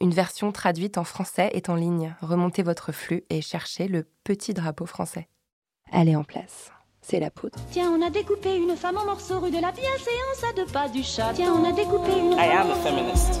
Une version traduite en français est en ligne. Remontez votre flux et cherchez le petit drapeau français. Elle est en place. C'est la poudre. Tiens, on a découpé une femme en morceaux rue de la bienséance à deux pas du chat. Tiens, on a découpé une I am a feminist.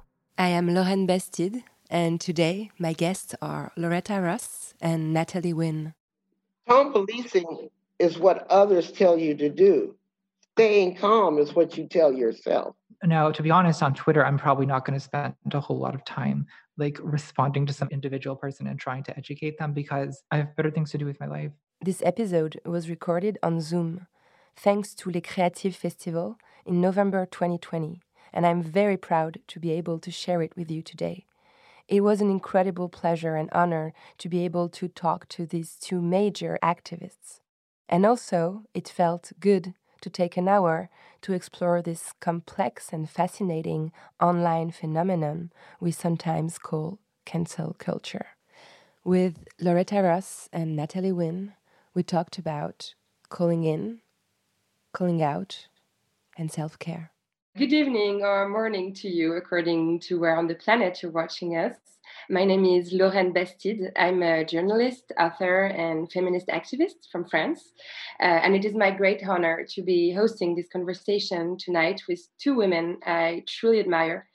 I am Lauren Bastide, and today my guests are Loretta Ross and Natalie Wynn. Calm policing is what others tell you to do. Staying calm is what you tell yourself. Now, to be honest, on Twitter, I'm probably not going to spend a whole lot of time like responding to some individual person and trying to educate them because I have better things to do with my life. This episode was recorded on Zoom, thanks to Les Créatives Festival in November 2020, and I'm very proud to be able to share it with you today. It was an incredible pleasure and honor to be able to talk to these two major activists. And also, it felt good to take an hour to explore this complex and fascinating online phenomenon we sometimes call cancel culture. With Loretta Ross and Natalie Wynn, we talked about calling in, calling out, and self care. Good evening or morning to you, according to where on the planet you're watching us. My name is Lauren Bastide. I'm a journalist, author, and feminist activist from France. Uh, and it is my great honor to be hosting this conversation tonight with two women I truly admire.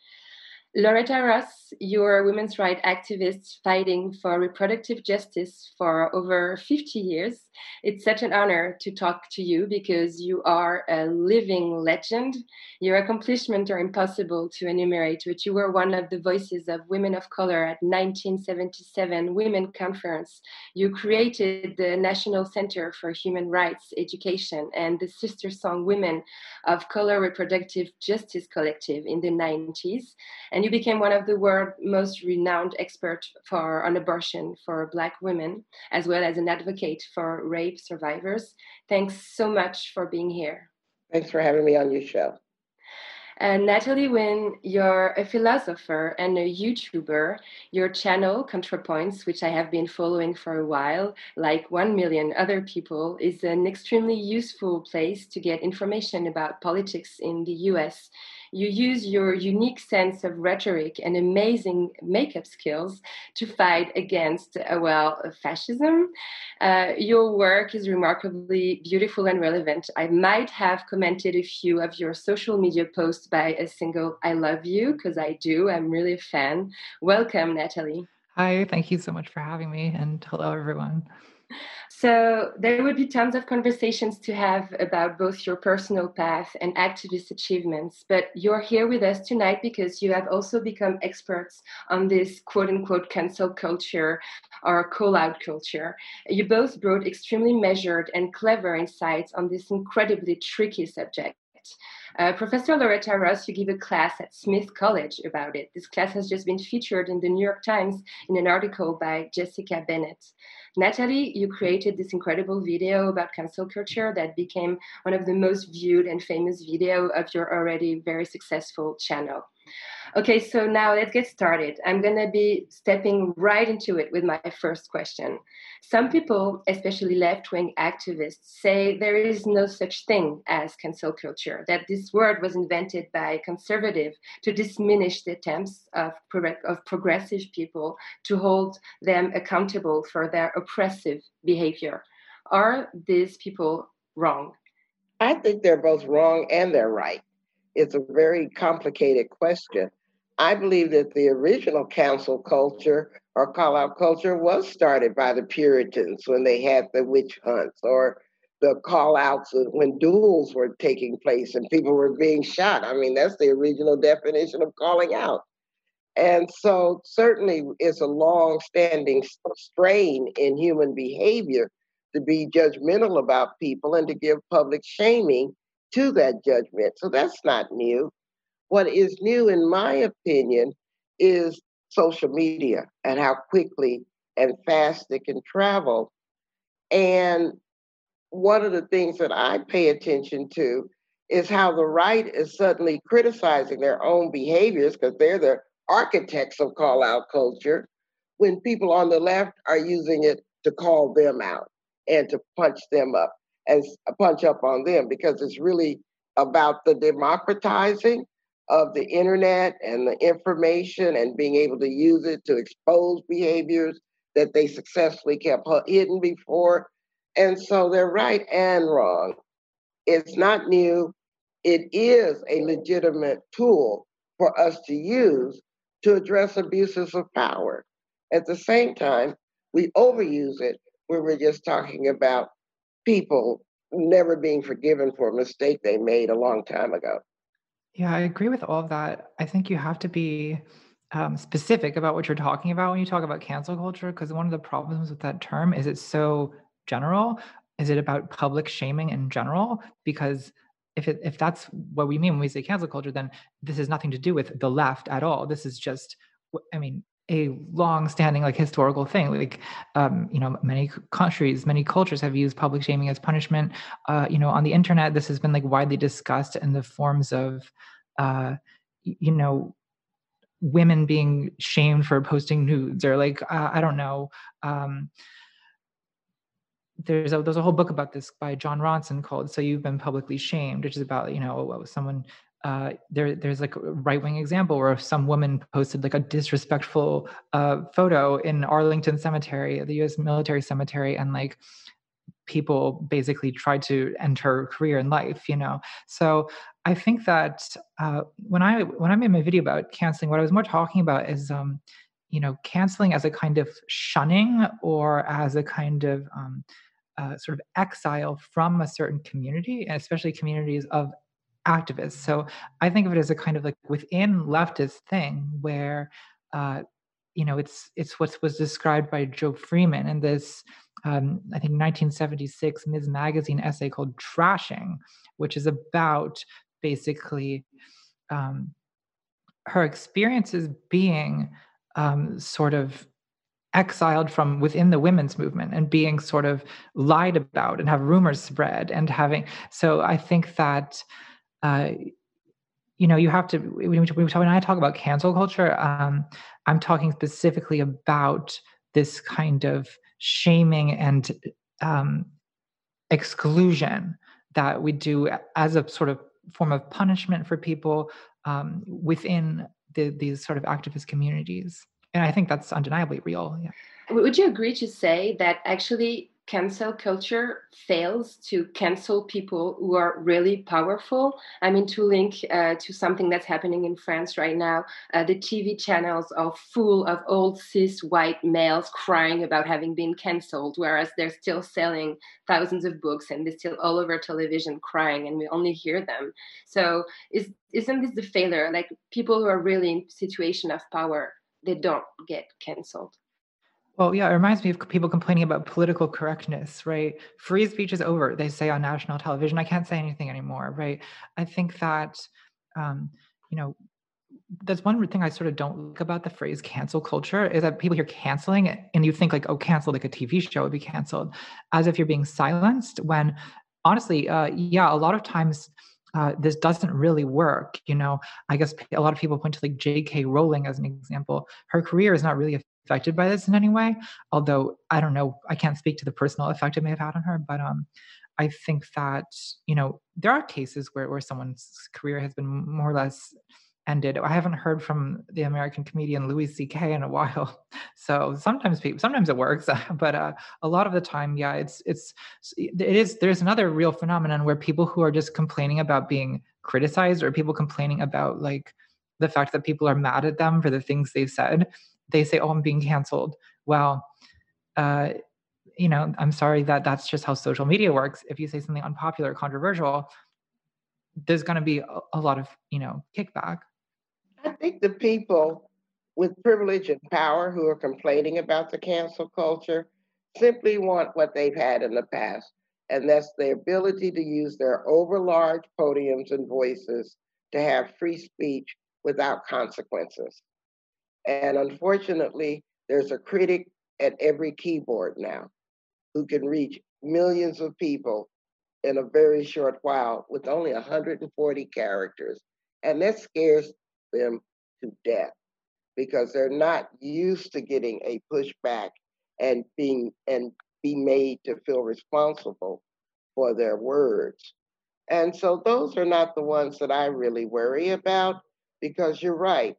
Loretta Ross, you're a women's rights activist fighting for reproductive justice for over 50 years. It's such an honor to talk to you because you are a living legend. Your accomplishments are impossible to enumerate, but you were one of the voices of women of color at 1977 Women Conference. You created the National Center for Human Rights Education and the SisterSong Women of Color Reproductive Justice Collective in the 90s. And you became one of the world's most renowned experts for on abortion for Black women, as well as an advocate for rape survivors. Thanks so much for being here. Thanks for having me on your show. And Natalie Wynn, you're a philosopher and a YouTuber. Your channel, ContraPoints, which I have been following for a while, like one million other people, is an extremely useful place to get information about politics in the US. You use your unique sense of rhetoric and amazing makeup skills to fight against, uh, well, fascism. Uh, your work is remarkably beautiful and relevant. I might have commented a few of your social media posts by a single I love you, because I do. I'm really a fan. Welcome, Natalie. Hi, thank you so much for having me, and hello, everyone. So, there would be tons of conversations to have about both your personal path and activist achievements. But you're here with us tonight because you have also become experts on this quote unquote cancel culture or call out culture. You both brought extremely measured and clever insights on this incredibly tricky subject. Uh, Professor Loretta Ross, you give a class at Smith College about it. This class has just been featured in the New York Times in an article by Jessica Bennett. Natalie, you created this incredible video about cancel culture that became one of the most viewed and famous video of your already very successful channel. Okay, so now let's get started. I'm going to be stepping right into it with my first question. Some people, especially left wing activists, say there is no such thing as cancel culture, that this word was invented by conservative to diminish the attempts of, pro- of progressive people to hold them accountable for their oppressive behavior. Are these people wrong? I think they're both wrong and they're right. It's a very complicated question. I believe that the original cancel culture or call out culture was started by the Puritans when they had the witch hunts or the call outs when duels were taking place and people were being shot. I mean, that's the original definition of calling out. And so, certainly, it's a long standing strain in human behavior to be judgmental about people and to give public shaming to that judgment. So, that's not new. What is new, in my opinion, is social media and how quickly and fast it can travel. And one of the things that I pay attention to is how the right is suddenly criticizing their own behaviors because they're the architects of call out culture when people on the left are using it to call them out and to punch them up and punch up on them because it's really about the democratizing of the internet and the information and being able to use it to expose behaviors that they successfully kept hidden before. And so they're right and wrong. It's not new. It is a legitimate tool for us to use to address abuses of power. At the same time, we overuse it when we're just talking about people never being forgiven for a mistake they made a long time ago. Yeah, I agree with all of that. I think you have to be um, specific about what you're talking about when you talk about cancel culture, because one of the problems with that term is it's so general. Is it about public shaming in general? Because if it, if that's what we mean when we say cancel culture, then this has nothing to do with the left at all. This is just, I mean, a long-standing like historical thing. Like um, you know many countries many cultures have used public shaming as punishment. Uh, you know on the internet this has been like widely discussed in the forms of uh, you know women being shamed for posting nudes or like uh, i don't know um, there's a there's a whole book about this by Jon Ronson called "So You've Been Publicly Shamed," which is about you know what was someone uh, there there's like a right wing example where some woman posted like a disrespectful uh, photo in Arlington Cemetery, the U.S. military cemetery, and like people basically tried to end her career in life. You know, so I think that uh, when I when I made my video about canceling, what I was more talking about is. Um, you know, canceling as a kind of shunning or as a kind of um, uh, sort of exile from a certain community, and especially communities of activists. So I think of it as a kind of like within leftist thing where, uh, you know, it's it's what was described by Jo Freeman in this, um, I think, 1976 Ms. Magazine essay called "Trashing," which is about basically um, her experiences being um, sort of exiled from within the women's movement and being sort of lied about and have rumors spread and having so i think that uh, you know, you have to. When, when I talk about cancel culture, um, I'm talking specifically about this kind of shaming and um, exclusion that we do as a sort of form of punishment for people um, within the, these sort of activist communities. And I think that's undeniably real. Yeah. Would you agree to say that actually cancel culture fails to cancel people who are really powerful. I mean, to link uh, to something that's happening in France right now, uh, the TV channels are full of old cis white males crying about having been canceled, whereas they're still selling thousands of books and they're still all over television crying, and we only hear them. So, is isn't this the failure? Like people who are really in situation of power, they don't get canceled. Well, yeah, it reminds me of people complaining about political correctness, right? Free speech is over, they say on national television. I can't say anything anymore, right? I think that, um, you know, that's one thing I sort of don't like about the phrase cancel culture is that people hear canceling and you think like, oh, cancel like a TV show would be canceled, as if you're being silenced. When honestly, uh, yeah, a lot of times uh, this doesn't really work. You know, I guess a lot of people point to like J.K. Rowling as an example. Her career is not really affected by this in any way. Although I don't know, I can't speak to the personal effect it may have had on her, but um, I think that you know there are cases where where someone's career has been more or less ended. I haven't heard from the American comedian Louis C.K. in a while, so sometimes people sometimes it works, but uh, a lot of the time, yeah, it's it's it is. There's another real phenomenon where people who are just complaining about being criticized or people complaining about like the fact that people are mad at them for the things they've said they say, "Oh, I'm being canceled." Well, uh, you know, I'm sorry that that's just how social media works. If you say something unpopular, controversial, there's going to be a, a lot of you know kickback. I think the people with privilege and power who are complaining about the cancel culture simply want what they've had in the past, and that's the ability to use their overlarge podiums and voices to have free speech without consequences. And unfortunately, there's a critic at every keyboard now who can reach millions of people in a very short while with only 140 characters. And that scares them to death because they're not used to getting a pushback and being and be made to feel responsible for their words. And so those are not the ones that I really worry about because you're right.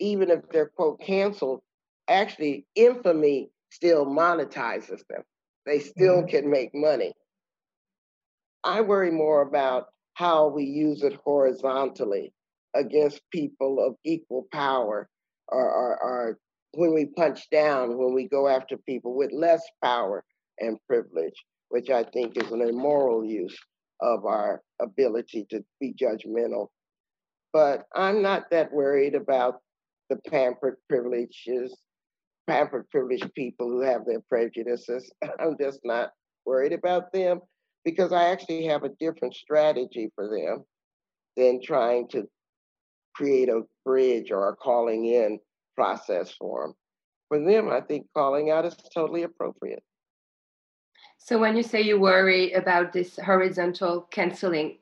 Even if they're quote canceled, actually infamy still monetizes them. They still mm-hmm. can make money. I worry more about how we use it horizontally against people of equal power or, or, or when we punch down, when we go after people with less power and privilege, which I think is an immoral use of our ability to be judgmental. But I'm not that worried about the pampered privileges, pampered privileged people who have their prejudices. I'm just not worried about them because I actually have a different strategy for them than trying to create a bridge or a calling in process for them. For them, I think calling out is totally appropriate. So when you say you worry about this horizontal canceling,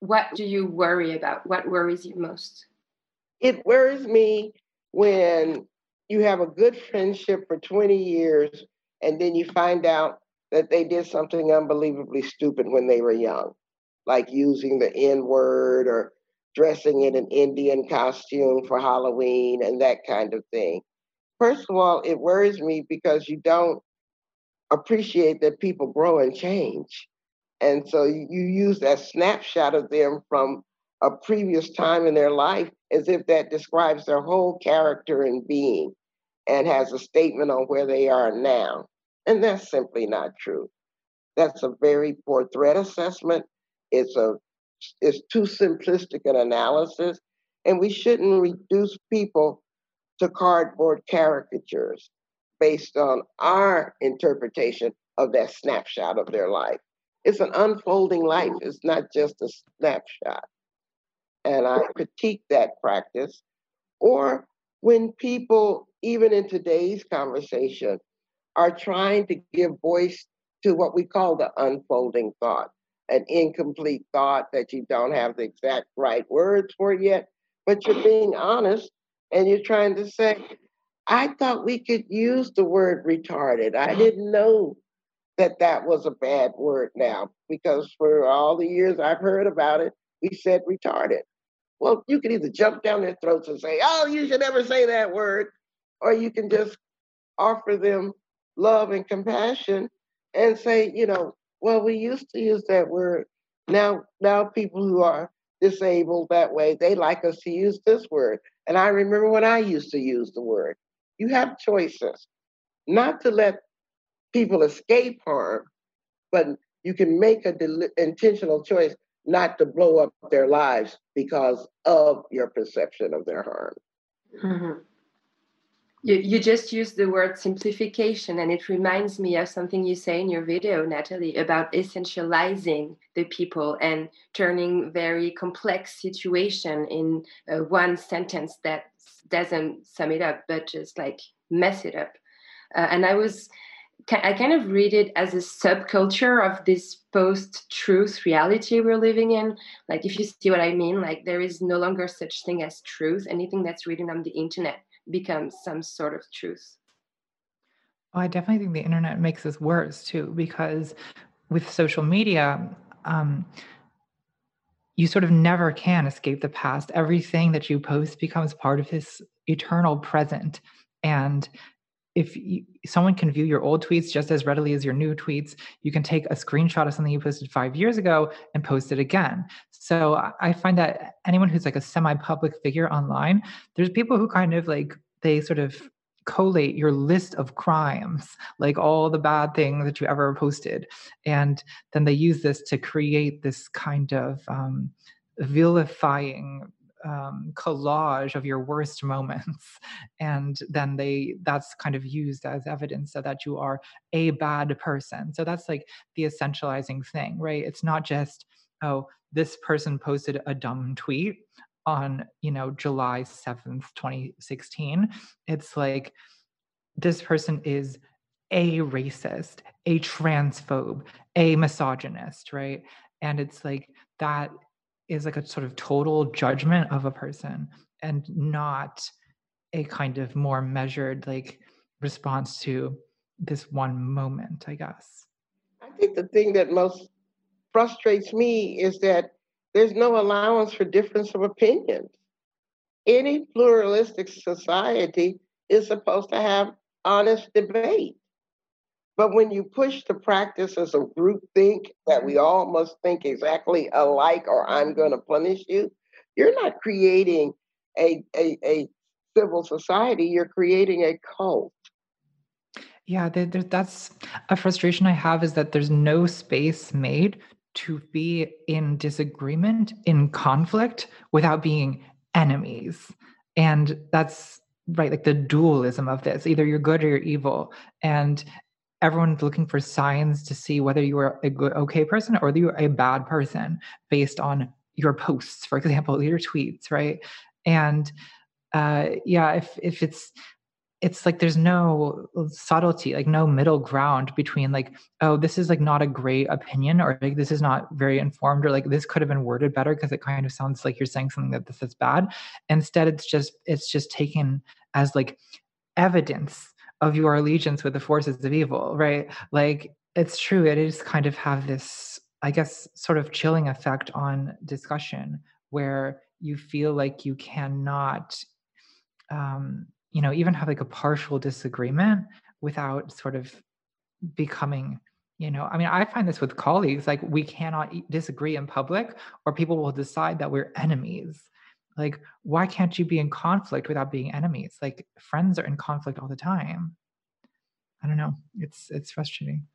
what do you worry about? What worries you most? It worries me when you have a good friendship for 20 years and then you find out that they did something unbelievably stupid when they were young, like using the N word or dressing in an Indian costume for Halloween and that kind of thing. First of all, it worries me because you don't appreciate that people grow and change. And so you use that snapshot of them from a previous time in their life as if that describes their whole character and being and has a statement on where they are now. And that's simply not true. That's a very poor threat assessment. It's a it's too simplistic an analysis, and we shouldn't reduce people to cardboard caricatures based on our interpretation of that snapshot of their life. It's an unfolding life, it's not just a snapshot. And I critique that practice. Or when people, even in today's conversation, are trying to give voice to what we call the unfolding thought, an incomplete thought that you don't have the exact right words for yet, but you're being honest and you're trying to say, I thought we could use the word retarded. I didn't know that that was a bad word now because for all the years I've heard about it, we said retarded. Well, you can either jump down their throats and say, oh, you should never say that word, or you can just offer them love and compassion and say, you know, well, we used to use that word. Now, now people who are disabled that way, they like us to use this word. And I remember when I used to use the word. You have choices, not to let people escape harm, but you can make a del- intentional choice not to blow up their lives because of your perception of their harm. Mm-hmm. You, you just used the word simplification, and it reminds me of something you say in your video, Natalie, about essentializing the people and turning very complex situation in uh, one sentence that doesn't sum it up, but just like mess it up. Uh, and I was, I kind of read it as a subculture of this post-truth reality we're living in. Like, if you see what I mean, like there is no longer such thing as truth. Anything that's written on the internet becomes some sort of truth. Well, I definitely think the internet makes this worse too, because with social media, um, you sort of never can escape the past. Everything that you post becomes part of this eternal present. And if you, someone can view your old tweets just as readily as your new tweets, you can take a screenshot of something you posted five years ago and post it again. So I find that anyone who's like a semi public figure online, there's people who kind of like, they sort of collate your list of crimes, like all the bad things that you ever posted. And then they use this to create this kind of um, vilifying um, collage of your worst moments and then they that's kind of used as evidence so that you are a bad person so that's like the essentializing thing right it's not just oh this person posted a dumb tweet on, you know, July 7th, 2016. It's like this person is a racist, a transphobe, a misogynist, right? And it's like that is like a sort of total judgment of a person and not a kind of more measured like response to this one moment, I guess. I think the thing that most frustrates me is that there's no allowance for difference of opinions. Any pluralistic society is supposed to have honest debate. But when you push the practice as a group think that we mm-hmm. all must think exactly alike or I'm going to punish you, you're not creating a, a, a civil society, you're creating a cult. Yeah, there, there, that's a frustration I have is that there's no space made to be in disagreement, in conflict, without being enemies. And that's right, like the dualism of this either you're good or you're evil. And everyone's looking for signs to see whether you are a good, okay person or you're a bad person based on your posts, for example, your tweets, right? And uh, yeah, if if it's it's like there's no subtlety like no middle ground between like oh this is like not a great opinion or like this is not very informed or like this could have been worded better because it kind of sounds like you're saying something that this is bad instead it's just it's just taken as like evidence of your allegiance with the forces of evil right? Like it's true it is kind of have this i guess sort of chilling effect on discussion where you feel like you cannot um you know even have like a partial disagreement without sort of becoming you know i mean i find this with colleagues like we cannot disagree in public or people will decide that we're enemies like why can't you be in conflict without being enemies like friends are in conflict all the time i don't know it's it's frustrating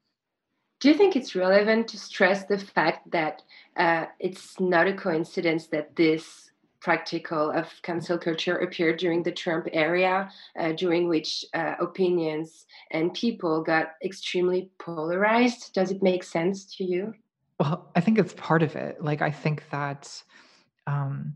do you think it's relevant to stress the fact that uh, it's not a coincidence that this practical of cancel culture appeared during the Trump era, uh, during which uh, opinions and people got extremely polarized. Does it make sense to you? Well, I think it's part of it. Like, I think that. Um,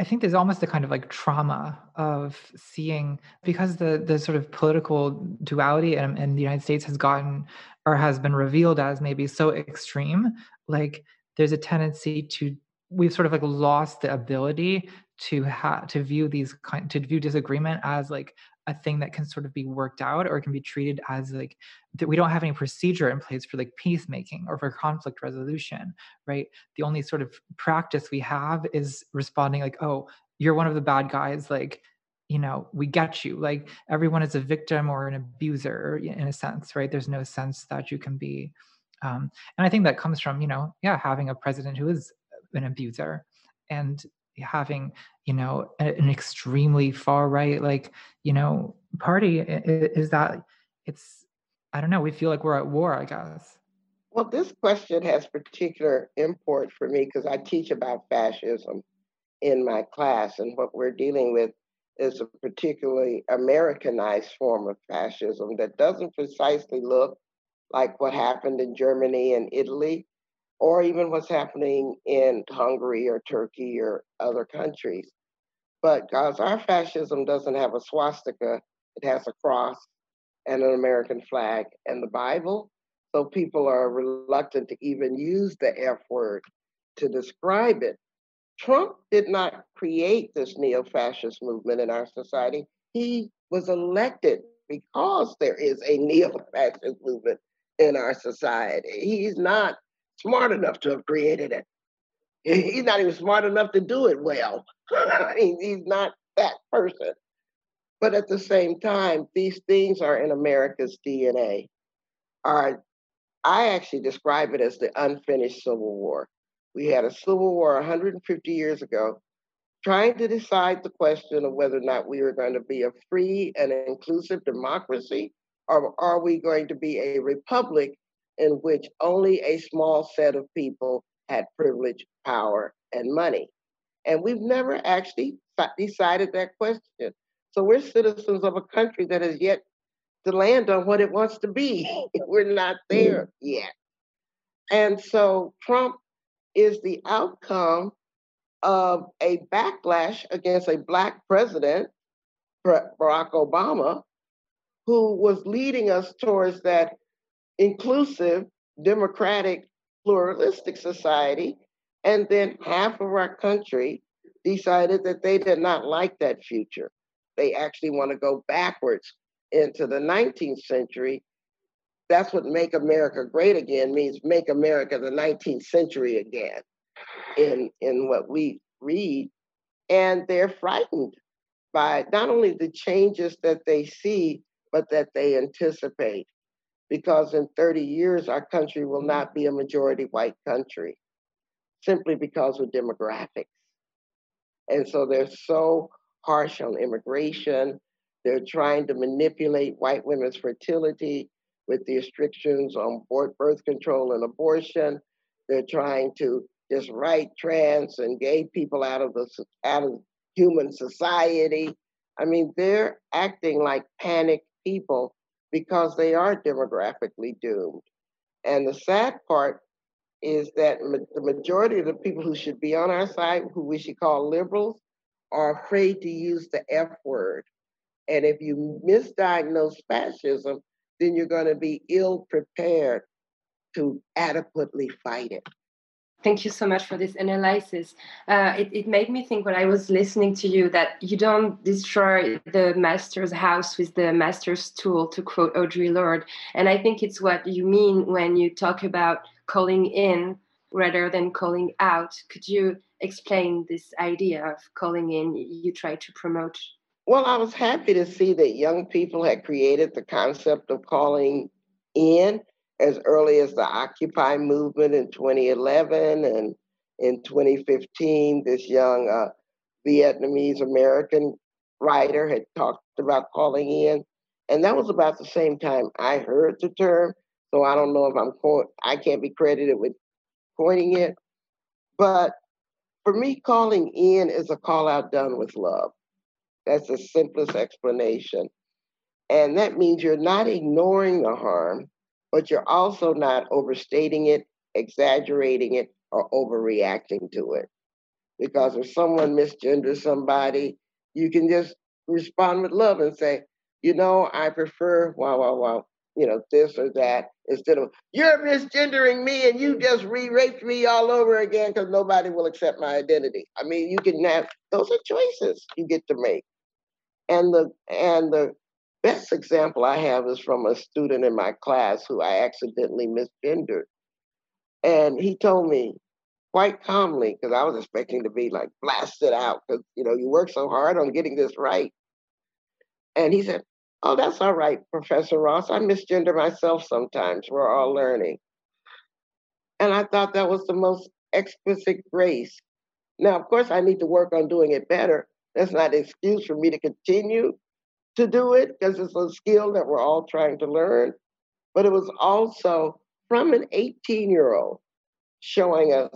I think there's almost a kind of like trauma of seeing because the the sort of political duality in, in the United States has gotten or has been revealed as maybe so extreme. Like there's a tendency to we've sort of like lost the ability to have to view these kind to view disagreement as like a thing that can sort of be worked out or can be treated as like that we don't have any procedure in place for like peacemaking or for conflict resolution right? The only sort of practice we have is responding like oh you're one of the bad guys like you know we get you. Like everyone is a victim or an abuser in a sense right? There's no sense that you can be um, and i think that comes from you know yeah having a president who is an abuser and having you know an extremely far right like you know party is that it's i don't know we feel like we're at war i guess. Well this question has particular import for me because i teach about fascism in my class and what we're dealing with is a particularly americanized form of fascism that doesn't precisely look like what happened in germany and italy or even what's happening in Hungary or Turkey or other countries. But guys, our fascism doesn't have a swastika, it has a cross and an American flag and the Bible. So people are reluctant to even use the F word to describe it. Trump did not create this neo fascist movement in our society. He was elected because there is a neo fascist movement in our society. He's not smart enough to have created it. He's not even smart enough to do it well. he's not that person. But at the same time, these things are in America's DNA. Are I actually describe it as the unfinished Civil War. We had a Civil War 150 years ago, trying to decide the question of whether or not we were going to be a free and inclusive democracy, or are we going to be a republic in which only a small set of people had privilege, power, and money. And we've never actually decided that question. So we're citizens of a country that has yet to land on what it wants to be. we're not there mm. yet. And so Trump is the outcome of a backlash against a black president, Barack Obama, who was leading us towards that inclusive, democratic, pluralistic society. And then half of our country decided that they did not like that future. They actually want to go backwards into the 19th century. That's what Make America Great Again means make America the 19th century again in, in what we read. And they're frightened by not only the changes that they see, but that they anticipate. Because in 30 years, our country will not be a majority white country simply because of demographics. And so they're so harsh on immigration. They're trying to manipulate white women's fertility with the restrictions on birth control and abortion. They're trying to just write trans and gay people out of the out of human society. I mean, they're acting like panicked people because they are demographically doomed. And the sad part is that ma- the majority of the people who should be on our side, who we should call liberals, are afraid to use the F word. And if you misdiagnose fascism, then you're going to be ill prepared to adequately fight it. Thank you so much for this analysis. Uh, it, it made me think when I was listening to you that you don't destroy the master's house with the master's tool, to quote Audre Lorde. And I think it's what you mean when you talk about calling in rather than calling out. Could you explain this idea of calling in you try to promote? Well, I was happy to see that young people had created the concept of calling in as early as the Occupy movement in 2011 and in 2015, this young uh, Vietnamese American writer had talked about calling in. And that was about the same time I heard the term. So I don't know if I'm, co- I can't be credited with coining it. But for me, calling in is a call out done with love. That's the simplest explanation. And that means you're not ignoring the harm, but you're also not overstating it, exaggerating it, or overreacting to it. Because if someone misgenders somebody, you can just respond with love and say, you know, I prefer wow, wow, wow, you know, this or that, instead of you're misgendering me and you mm. just re-raped me all over again because nobody will accept my identity. I mean, you can have those are choices you get to make. And the and the best example I have is from a student in my class who I accidentally misgendered. And he told me quite calmly, because I was expecting to be like blasted out, because you know, you work so hard on getting this right. And he said, Oh, that's all right, Professor Ross. I misgender myself sometimes. We're all learning. And I thought that was the most exquisite grace. Now, of course, I need to work on doing it better. That's not an excuse for me to continue to do it because it's a skill that we're all trying to learn. But it was also from an 18 year old showing us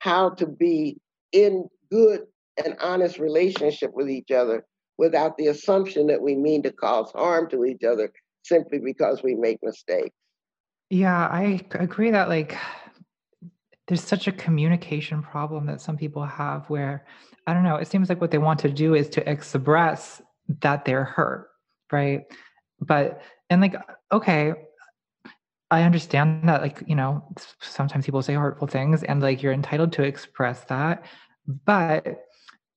how to be in good and honest relationship with each other without the assumption that we mean to cause harm to each other simply because we make mistakes. Yeah, I agree that like there's such a communication problem that some people have where I don't know, it seems like what they want to do is to express that they're hurt, right? But and like okay, I understand that like, you know, sometimes people say hurtful things and like you're entitled to express that, but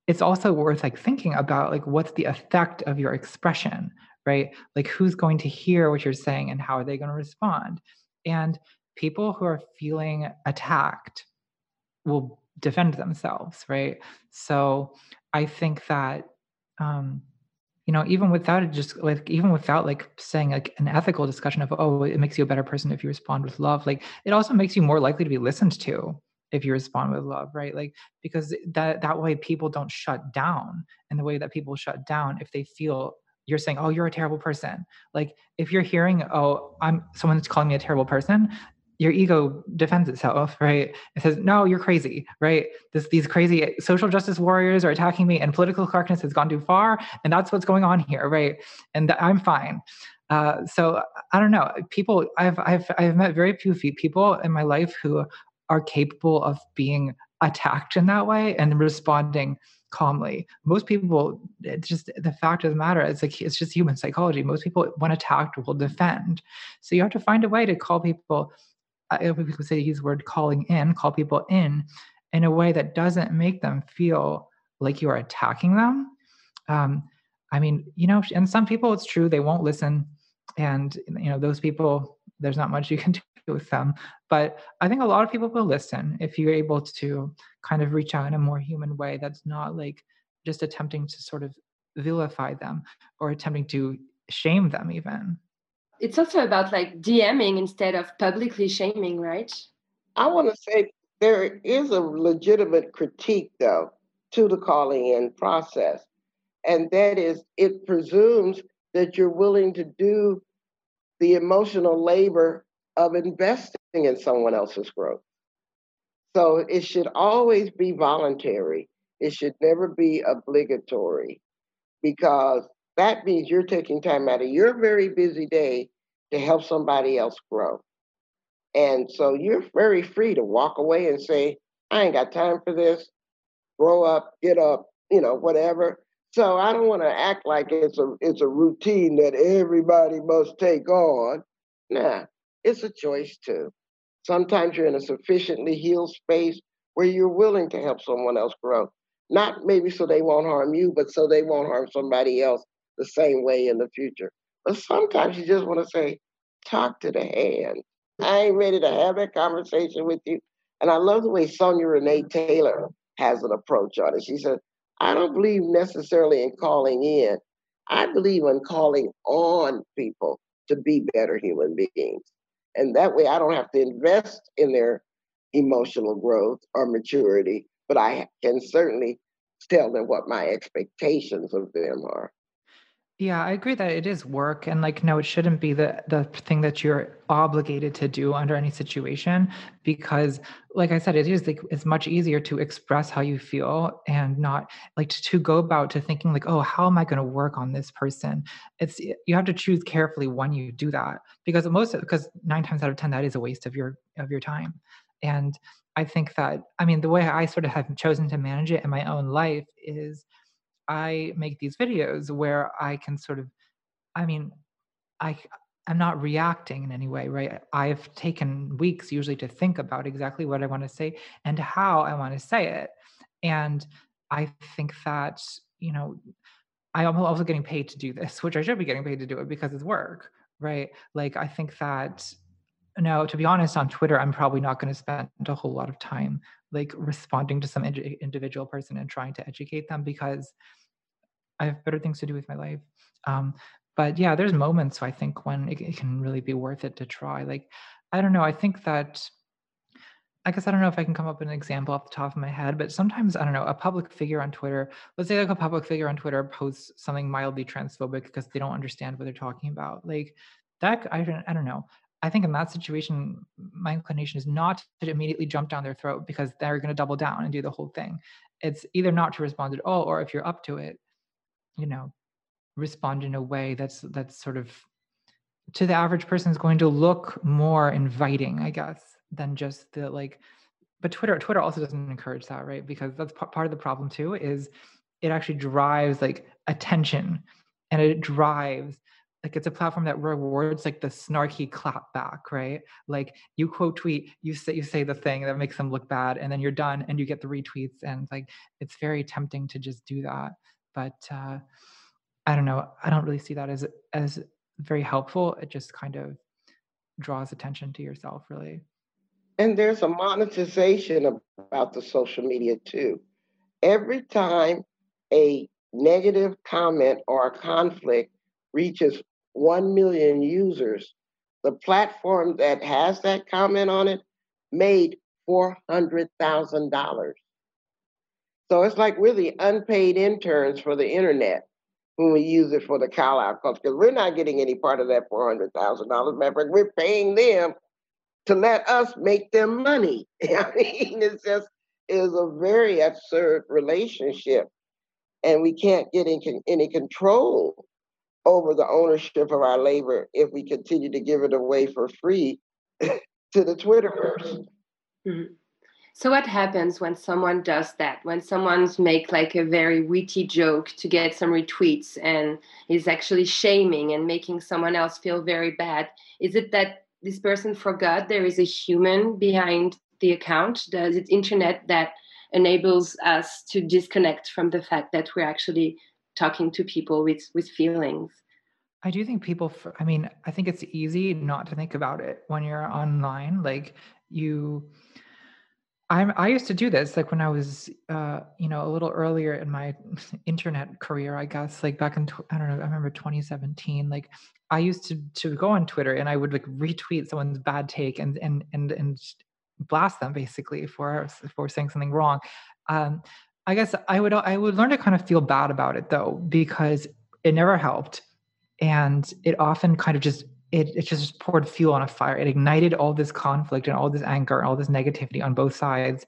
it's also worth like thinking about like what's the effect of your expression right? Like who's going to hear what you're saying and how are they going to respond? And people who are feeling attacked will defend themselves right? So i think that um you know even without it just like even without like saying like an ethical discussion of oh it makes you a better person if you respond with love like it also makes you more likely to be listened to if you respond with love right? Like because that that way people don't shut down and the way that people shut down if they feel you're saying oh you're a terrible person like if you're hearing oh i'm someone's calling me a terrible person your ego defends itself right it says no you're crazy right this, these crazy social justice warriors are attacking me and political correctness has gone too far and that's what's going on here right and th- i'm fine uh, so I don't know. People, I've I've I've met very few people in my life who are capable of being attacked in that way and responding calmly. Most people, it's just the fact of the matter. It's like it's just human psychology. Most people, when attacked, will defend. So you have to find a way to call people. If we could say use the word calling in, call people in, in a way that doesn't make them feel like you are attacking them. Um, I mean, you know, and some people, it's true, they won't listen, and you know, those people, there's not much you can do with them. But I think a lot of people will listen if you're able to kind of reach out in a more human way that's not like just attempting to sort of vilify them or attempting to shame them even. It's also about like DMing instead of publicly shaming, right? I want to say there is a legitimate critique, though, to the calling in process. And that is, it presumes that you're willing to do the emotional labor of investing in someone else's growth. So it should always be voluntary. It should never be obligatory because that means you're taking time out of your very busy day to help somebody else grow. And so you're very free to walk away and say, I ain't got time for this. Grow up, get up, you know, whatever. So I don't want to act like it's a it's a routine that everybody must take on. Nah, it's a choice too. Sometimes you're in a sufficiently healed space where you're willing to help someone else grow. Not maybe so they won't harm you, but so they won't harm somebody else the same way in the future. But sometimes you just want to say, talk to the hand. I ain't ready to have that conversation with you. And I love the way Sonya Renee Taylor has an approach on it. She said, I don't believe necessarily in calling in. I believe in calling on people to be better human beings. And that way I don't have to invest in their emotional growth or maturity, but I can certainly tell them what my expectations of them are. Yeah, I agree that it is work and like no it shouldn't be the the thing that you're obligated to do under any situation because like I said it is like it's much easier to express how you feel and not like to, to go about to thinking like oh how am I going to work on this person. It's you have to choose carefully when you do that because most of because 9 times out of 10 that is a waste of your of your time. And I think that I mean the way I sort of have chosen to manage it in my own life is I make these videos where I can sort of, I mean, I I'm not reacting in any way, right? I've taken weeks usually to think about exactly what I want to say and how I want to say it. And I think that, you know, I'm also getting paid to do this, which I should be getting paid to do it because it's work, right? Like I think that no, to be honest, on Twitter, I'm probably not going to spend a whole lot of time like responding to some individual person and trying to educate them because I have better things to do with my life. Um, but yeah, there's moments I think when it, it, can really be worth it to try. Like, I don't know. I think that, I guess I don't know if I can come up with an example off the top of my head, but sometimes I don't know. A public figure on Twitter, let's say like a public figure on Twitter posts something mildly transphobic because they don't understand what they're talking about. Like that, I don't, I don't know. I think in that situation, my inclination is not to immediately jump down their throat because they're going to double down and do the whole thing. It's either not to respond at all, or if you're up to it, you know respond in a way that's that's sort of to the average person is going to look more inviting i guess than just the like but twitter twitter also doesn't encourage that right? Because that's p- part of the problem too is it actually drives like attention and it drives like it's a platform that rewards like the snarky clap back right? Like you quote tweet you say you say the thing that makes them look bad and then you're done and you get the retweets and like it's very tempting to just do that but uh, I don't know. I don't really see that as as very helpful. It just kind of draws attention to yourself, really. And there's a monetization about the social media too. Every time a negative comment or a conflict reaches 1 million users, the platform that has that comment on it made $400,000. So it's like we're the unpaid interns for the internet when we use it for the call out because we're not getting any part of that four hundred thousand dollars. Matter of fact, we're paying them to let us make them money. I mean, it's just is a very absurd relationship, and we can't get in, any control over the ownership of our labor if we continue to give it away for free to the Twitterverse. Mm-hmm. So what happens when someone does that? When someone's make like a very witty joke to get some retweets and is actually shaming and making someone else feel very bad? Is it that this person forgot there is a human behind the account? Does it internet that enables us to disconnect from the fact that we're actually talking to people with with feelings? I do think people, I mean, I think it's easy not to think about it when you're online. Like you, I'm, I used to do this like when I was, uh, you know, a little earlier in my internet career, I guess, like back in, I don't know, I remember 2017, like I used to, to go on Twitter and I would like retweet someone's bad take and, and, and, and blast them basically for, for saying something wrong. Um, I guess I would, I would learn to kind of feel bad about it though, because it never helped. And it often kind of just it, it just poured fuel on a fire. It ignited all this conflict and all this anger and all this negativity on both sides.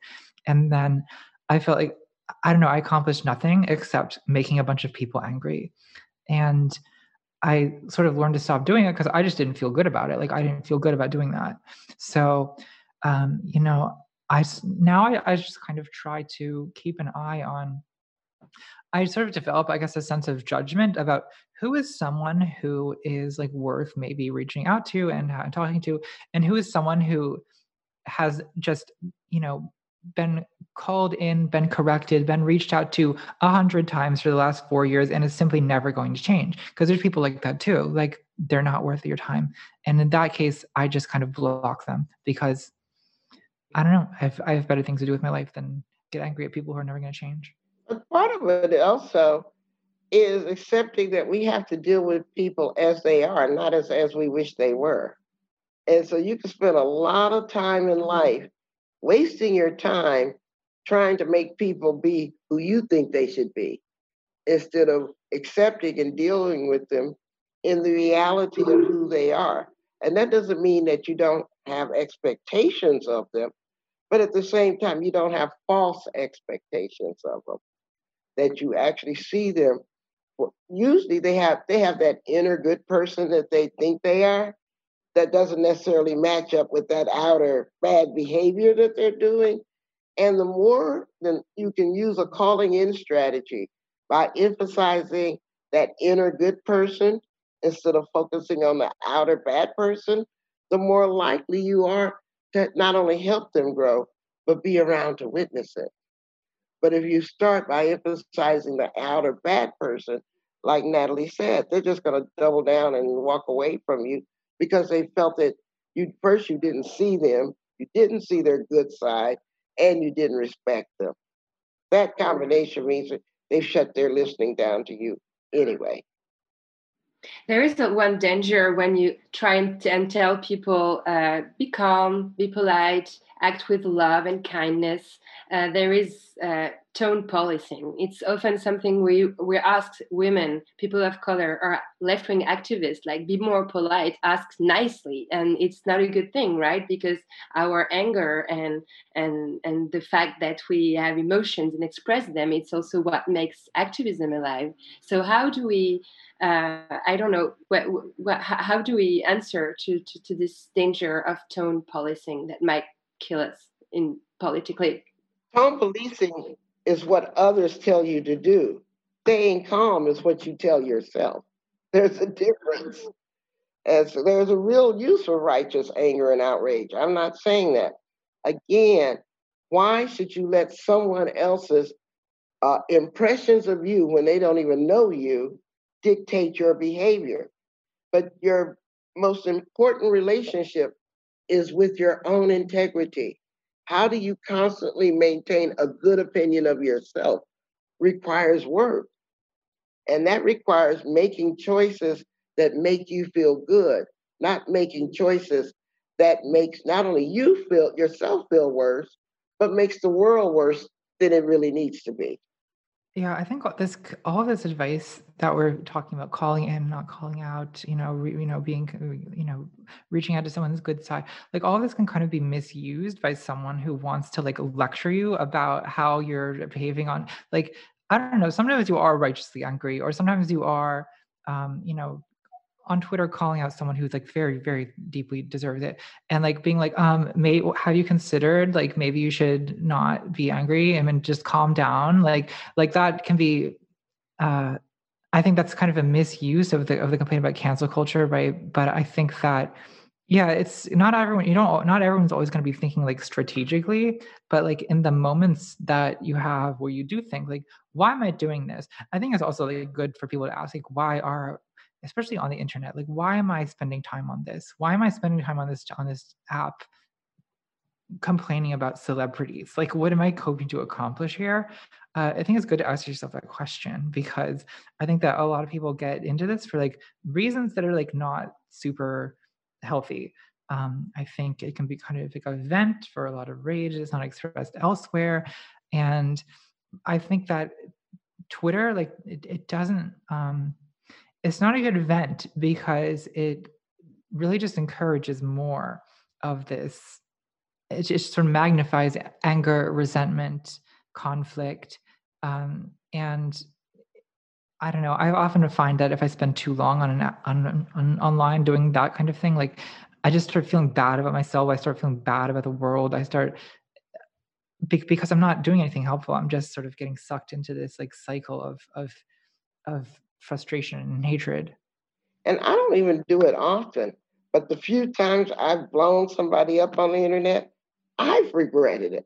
And then I felt like, I don't know, I accomplished nothing except making a bunch of people angry. And I sort of learned to stop doing it because I just didn't feel good about it. Like I didn't feel good about doing that. So, um, you know, I now I, I just kind of try to keep an eye on I sort of develop, I guess, a sense of judgment about who is someone who is like worth maybe reaching out to and talking to, and who is someone who has just, you know, been called in, been corrected, been reached out to a hundred times for the last four years, and is simply never going to change. Because there's people like that too. Like they're not worth your time. And in that case, I just kind of block them because I don't know. I have, I have better things to do with my life than get angry at people who are never going to change. But part of it also is accepting that we have to deal with people as they are, not as, as we wish they were. And so you can spend a lot of time in life wasting your time trying to make people be who you think they should be instead of accepting and dealing with them in the reality of who they are. And that doesn't mean that you don't have expectations of them, but at the same time, you don't have false expectations of them that you actually see them usually they have they have that inner good person that they think they are. That doesn't necessarily match up with that outer bad behavior that they're doing. And the more then you can use a calling in strategy by emphasizing that inner good person instead of focusing on the outer bad person the more likely you are to not only help them grow but be around to witness it but if you start by emphasizing the outer bad person, like Natalie said, they're just going to double down and walk away from you because they felt that you first you didn't see them, you didn't see their good side, and you didn't respect them. That combination means that they've shut their listening down to you anyway. There is one danger when you try and, and tell people uh, be calm, be polite, act with love and kindness. Uh, there is uh, tone policing. It's often something we we ask women, people of color, or left wing activists, like be more polite, ask nicely, and it's not a good thing, right? Because our anger and and and the fact that we have emotions and express them, it's also what makes activism alive. So how do we? Uh, I don't know. What, what, how do we answer to, to, to this danger of tone policing that might kill us in politically. Calm policing is what others tell you to do. Staying calm is what you tell yourself. There's a difference. As there's a real use for righteous anger and outrage. I'm not saying that. Again, why should you let someone else's uh, impressions of you when they don't even know you dictate your behavior? But your most important relationship is with your own integrity. How do you constantly maintain a good opinion of yourself? Requires work. And that requires making choices that make you feel good, not making choices that makes not only you feel yourself feel worse, but makes the world worse than it really needs to be. Yeah, I think this all this advice that we're talking about, calling in, not calling out, you know, re, you know, being, you know, reaching out to someone's good side, like all this can kind of be misused by someone who wants to like lecture you about how you're behaving on, like, I don't know. Sometimes you are righteously angry, or sometimes you are, um, you know, on Twitter calling out someone who's like very, very deeply deserves it, and like being like, um, may have you considered like maybe you should not be angry and then just calm down, like like that can be. Uh, I think that's kind of a misuse of the of the complaint about cancel culture, right? But I think that yeah, it's not everyone. You don't. Not everyone's always going to be thinking like strategically, but like in the moments that you have where you do think like, why am I doing this? I think it's also like good for people to ask like, why are especially on the internet like why am i spending time on this? Why am i spending time on this on this app complaining about celebrities? Like what am i hoping to accomplish here? Uh, i think it's good to ask yourself that question because i think that a lot of people get into this for like reasons that are like not super healthy. Um, i think it can be kind of like a vent for a lot of rage that's not expressed elsewhere. And i think that twitter like it, it doesn't um, it's not a good event because it really just encourages more of this. It just sort of magnifies anger resentment conflict um, and i don't know i often find that if i spend too long on an on, on online doing that kind of thing like i just start feeling bad about myself. I start feeling bad about the world. I start because i'm not doing anything helpful. I'm just sort of getting sucked into this like cycle of of of frustration and hatred. And I don't even do it often, but the few times I've blown somebody up on the internet, I've regretted it.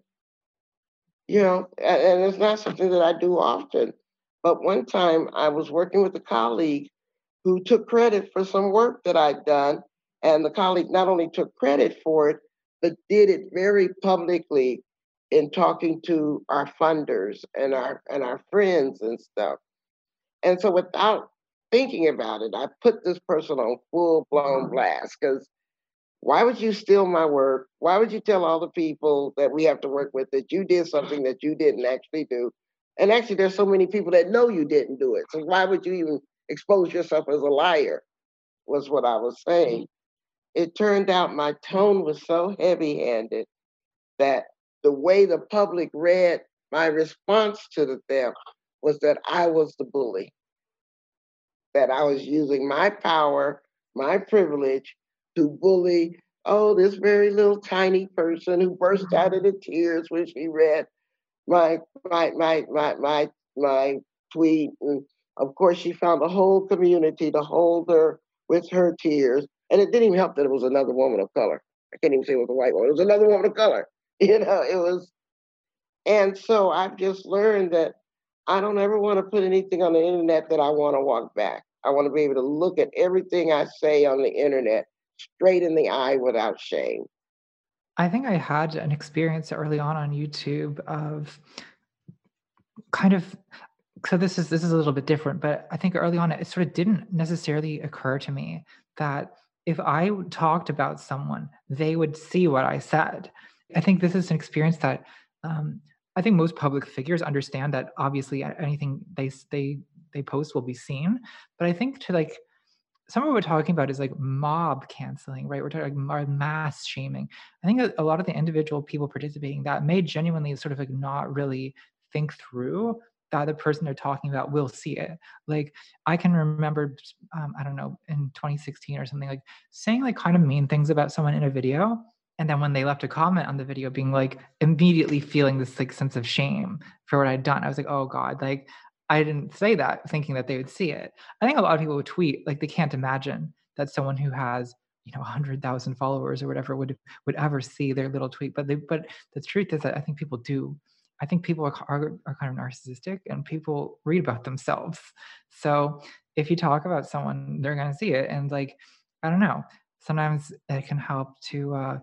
You know, and it's not something that I do often. But one time I was working with a colleague who took credit for some work that I'd done. And the colleague not only took credit for it, but did it very publicly in talking to our funders and our and our friends and stuff. And so without thinking about it, I put this person on full blown mm-hmm. blast because why would you steal my work? Why would you tell all the people that we have to work with that you did something that you didn't actually do? And actually, there's so many people that know you didn't do it. So why would you even expose yourself as a liar? Was what I was saying. It turned out my tone was so heavy handed that the way the public read my response to the them was that I was the bully, that I was using my power, my privilege to bully, oh, this very little tiny person who burst out into tears when she read my my my my my my tweet. And of course she found a whole community to hold her with her tears. And it didn't even help that it was another woman of color. I can't even say it was a white woman. It was another woman of color. You know, it was and so I've just learned that I don't ever want to put anything on the internet that I want to walk back. I want to be able to look at everything I say on the internet straight in the eye without shame. I think I had an experience early on on YouTube of kind of so this is this is a little bit different, but I think early on it sort of didn't necessarily occur to me that if I talked about someone, they would see what I said. I think this is an experience that um, I think most public figures understand that obviously anything they they they post will be seen. But I think to like some of what we're talking about is like mob canceling, right? We're talking like mass shaming. I think a lot of the individual people participating that may genuinely sort of like not really think through that the person they're talking about will see it. Like I can remember, um, I don't know, in 2016 or something, like saying like kind of mean things about someone in a video, and then when they left a comment on the video being like immediately feeling this like sense of shame for what i'd done. I was like oh god like i didn't say that thinking that they would see it. I think a lot of people would tweet like they can't imagine that someone who has you know 100000 followers or whatever would would ever see their little tweet. But they but the truth is that i think people do. I think people are, are, are kind of narcissistic and people read about themselves. So if you talk about someone they're going to see it. And like i don't know. Sometimes it can help to uh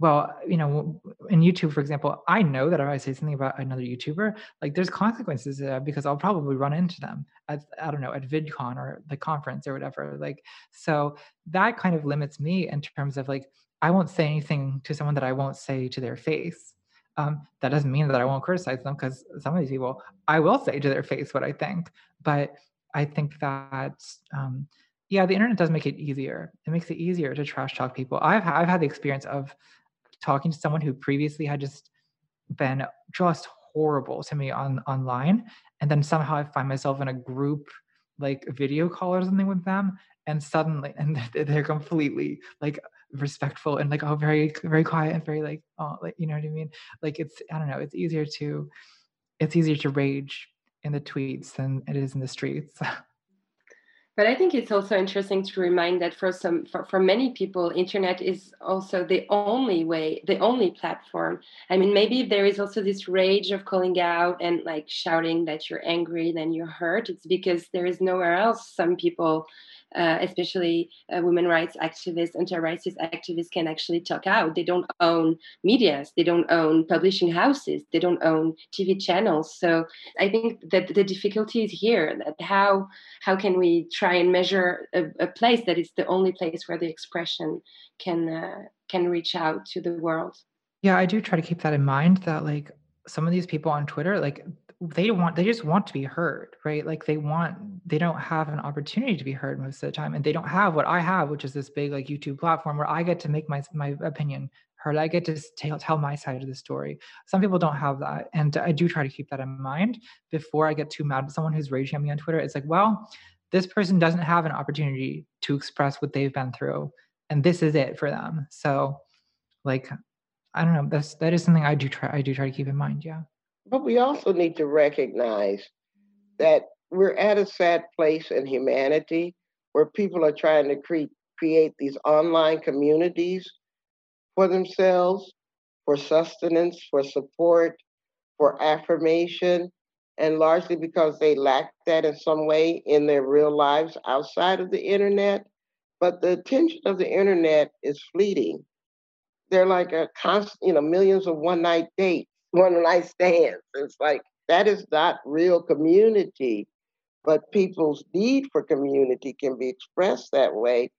well, you know, in YouTube, for example, I know that if I say something about another YouTuber, like there's consequences uh, because I'll probably run into them at, I don't know, at VidCon or the conference or whatever. Like, so that kind of limits me in terms of like, I won't say anything to someone that I won't say to their face. Um, that doesn't mean that I won't criticize them because some of these people, I will say to their face what I think. But I think that, um, yeah, the internet does make it easier. It makes it easier to trash talk people. I've I've had the experience of talking to someone who previously had just been just horrible to me on online and then somehow i find myself in a group like video call or something with them and suddenly and they're completely like respectful and like oh very very quiet and very like oh like you know what i mean? Like it's i don't know it's easier to it's easier to rage in the tweets than it is in the streets but i think it's also interesting to remind that for some for, for many people internet is also the only way the only platform. I mean maybe there is also this rage of calling out and like shouting that you're angry then you're hurt. It's because there is nowhere else some people uh, especially uh, women rights activists, anti-racist activists can actually talk out. They don't own medias, they don't own publishing houses, they don't own TV channels. So I think that the difficulty is here. That how how can we try and measure a, a place that is the only place where the expression can uh, can reach out to the world? Yeah, I do try to keep that in mind. That like some of these people on Twitter, like they want they just want to be heard right? Like they want they don't have an opportunity to be heard most of the time and they don't have what i have which is this big like youtube platform where i get to make my my opinion heard. I get to tell, tell my side of the story. Some people don't have that and i do try to keep that in mind before i get too mad at someone who's raging at me on twitter. It's like well this person doesn't have an opportunity to express what they've been through and this is it for them. So like i don't know that's that is something i do try i do try to keep in mind yeah but we also need to recognize that we're at a sad place in humanity where people are trying to cre- create these online communities for themselves, for sustenance, for support, for affirmation, and largely because they lack that in some way in their real lives outside of the internet. But the attention of the internet is fleeting. They're like a constant, you know, millions of one night dates one night stands. It's like that is not real community, but people's need for community can be expressed that way.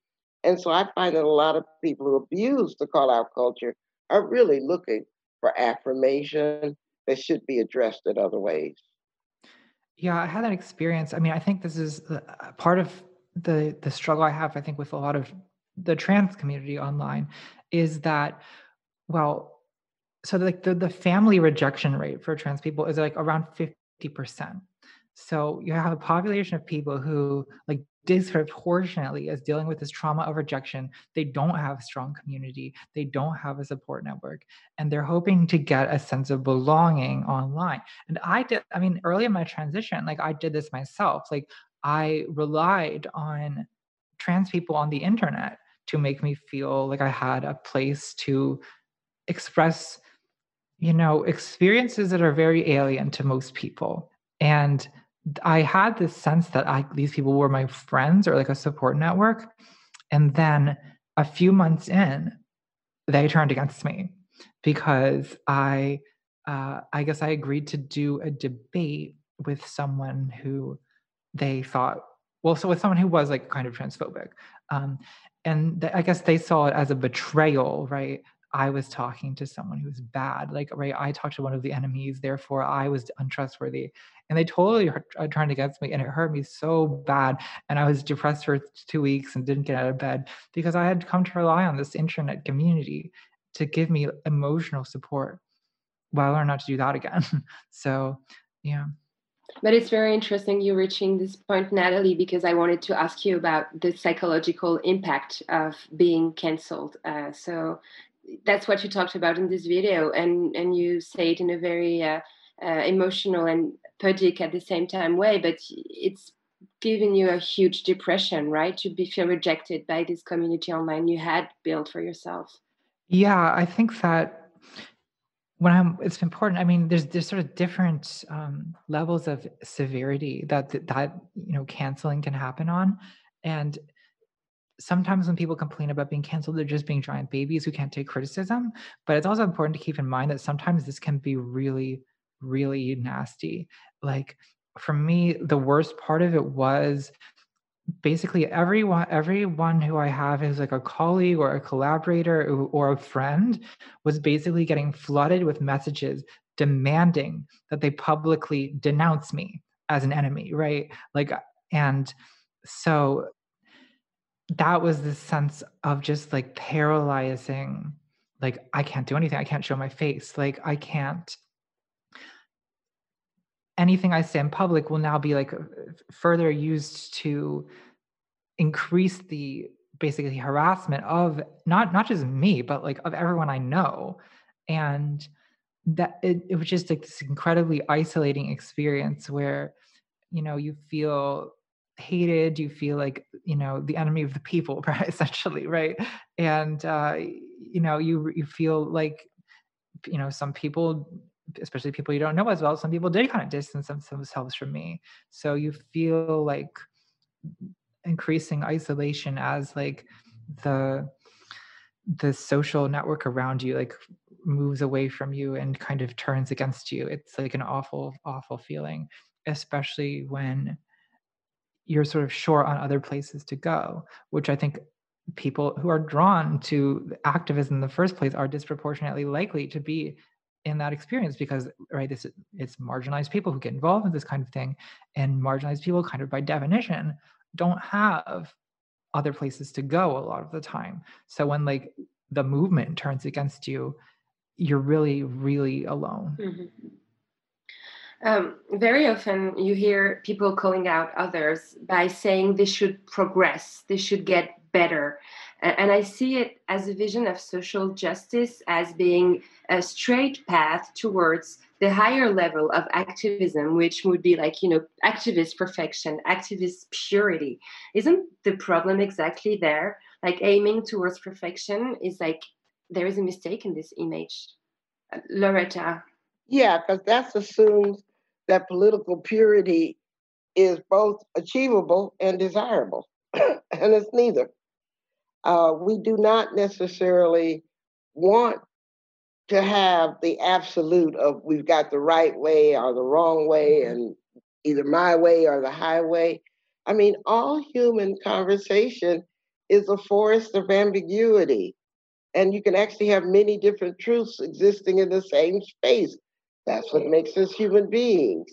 And so I find that a lot of people who abuse the call out culture are really looking for affirmation that should be addressed in other ways. Yeah, I had that experience. I mean, I think this is uh, part of the the struggle I have. I think with a lot of the trans community online is that, well, so like the, the family rejection rate for trans people is like around 50%. So you have a population of people who like disproportionately is dealing with this trauma of rejection. They don't have a strong community. They don't have a support network. And they're hoping to get a sense of belonging online. And I did, I mean, early in my transition, like I did this myself. Like I relied on trans people on the internet to make me feel like I had a place to express you know, experiences that are very alien to most people. And I had this sense that I, these people were my friends or like a support network. And then a few months in, they turned against me because I, uh, I guess I agreed to do a debate with someone who they thought, well, so with someone who was like kind of transphobic. Um, and th- I guess they saw it as a betrayal, right? I was talking to someone who was bad. Like, right, I talked to one of the enemies, therefore I was untrustworthy. And they totally uh, turned against me, and it hurt me so bad. And I was depressed for two weeks and didn't get out of bed because I had come to rely on this internet community to give me emotional support. Well, I learned not to do that again. so, yeah. But it's very interesting you reaching this point, Natalie, because I wanted to ask you about the psychological impact of being cancelled. Uh, so that's what you talked about in this video, and and you say it in a very uh, uh, emotional and pudic at the same time way, but it's giving you a huge depression, right? To be feel rejected by this community online you had built for yourself. Yeah, I think that when I'm, it's important. I mean, there's there's sort of different um, levels of severity that that you know canceling can happen on, and sometimes when people complain about being canceled, they're just being giant babies who can't take criticism. But it's also important to keep in mind that sometimes this can be really, really nasty. Like for me, the worst part of it was basically everyone everyone who i have is like a colleague or a collaborator or a friend was basically getting flooded with messages demanding that they publicly denounce me as an enemy right like and so that was the sense of just like paralyzing like i can't do anything. I can't show my face. Like i can't anything i say in public will now be like further used to increase the basically harassment of not not just me but like of everyone i know. And that it, it was just like this incredibly isolating experience where you know you feel hated you feel like you know the enemy of the people essentially right? And uh you know you you feel like you know some people especially people you don't know as well some people did kind of distance themselves from me. So you feel like increasing isolation as like the the social network around you like moves away from you and kind of turns against you. It's like an awful awful feeling especially when you're sort of short on other places to go which i think people who are drawn to activism in the first place are disproportionately likely to be in that experience because right this it's marginalized people who get involved in this kind of thing and marginalized people kind of by definition don't have other places to go a lot of the time so when like the movement turns against you you're really really alone mm-hmm. Um, very often you hear people calling out others by saying they should progress they should get better and I see it as a vision of social justice as being a straight path towards the higher level of activism, which would be like, you know, activist perfection, activist purity. Isn't the problem exactly there? Like aiming towards perfection is like there is a mistake in this image. Uh, Loretta. Yeah, because that assumes that political purity is both achievable and desirable, and it's neither uh, we do not necessarily want to have the absolute of we've got the right way or the wrong way mm-hmm. and either my way or the highway. I mean, all human conversation is a forest of ambiguity. And you can actually have many different truths existing in the same space. That's what makes us human beings.